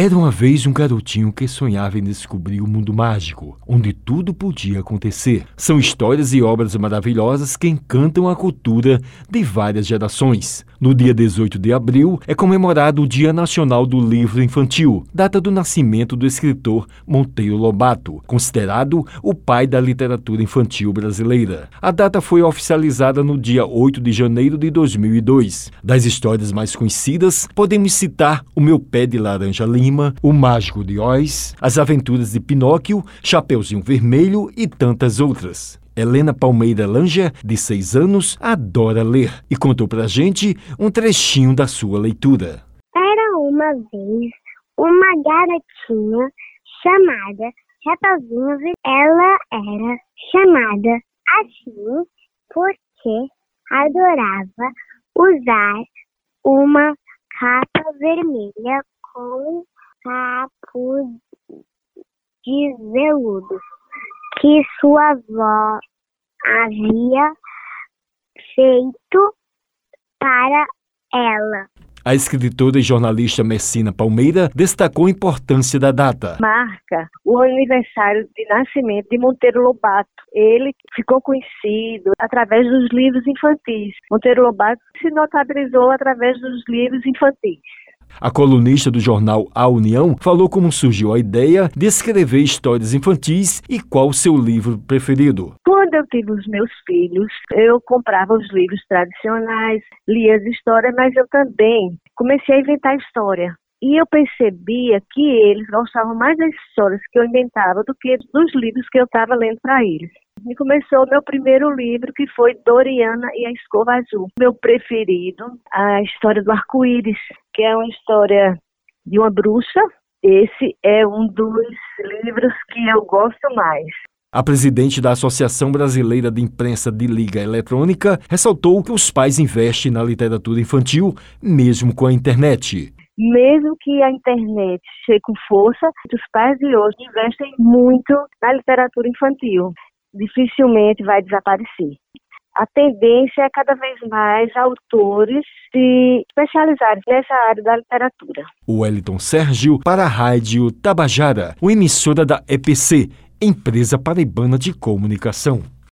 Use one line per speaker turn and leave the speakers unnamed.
Era uma vez um garotinho que sonhava em descobrir o mundo mágico, onde tudo podia acontecer. São histórias e obras maravilhosas que encantam a cultura de várias gerações. No dia 18 de abril é comemorado o Dia Nacional do Livro Infantil, data do nascimento do escritor Monteiro Lobato, considerado o pai da literatura infantil brasileira. A data foi oficializada no dia 8 de janeiro de 2002. Das histórias mais conhecidas, podemos citar O Meu Pé de Laranja O Mágico de Oz, As Aventuras de Pinóquio, Chapeuzinho Vermelho e tantas outras. Helena Palmeira Langer, de seis anos, adora ler e contou pra gente um trechinho da sua leitura.
Era uma vez uma garotinha chamada Chapeuzinho Ela era chamada assim porque adorava usar uma capa vermelha com capuz de veludo que sua avó havia feito para ela.
A escritora e jornalista Messina Palmeira destacou a importância da data.
Marca o aniversário de nascimento de Monteiro Lobato. Ele ficou conhecido através dos livros infantis. Monteiro Lobato se notabilizou através dos livros infantis.
A colunista do jornal A União falou como surgiu a ideia de escrever histórias infantis e qual seu livro preferido.
Quando eu tive os meus filhos, eu comprava os livros tradicionais, lia as histórias, mas eu também comecei a inventar história. E eu percebia que eles gostavam mais das histórias que eu inventava do que dos livros que eu estava lendo para eles. E começou o meu primeiro livro, que foi Doriana e a Escova Azul. Meu preferido, a história do arco-íris, que é uma história de uma bruxa. Esse é um dos livros que eu gosto mais.
A presidente da Associação Brasileira de Imprensa de Liga Eletrônica ressaltou que os pais investem na literatura infantil, mesmo com a internet.
Mesmo que a internet chegue com força, os pais de hoje investem muito na literatura infantil dificilmente vai desaparecer. A tendência é cada vez mais autores se especializarem nessa área da literatura.
O Wellington Sérgio para a Rádio Tabajara, emissora da EPC, Empresa Paraibana de Comunicação.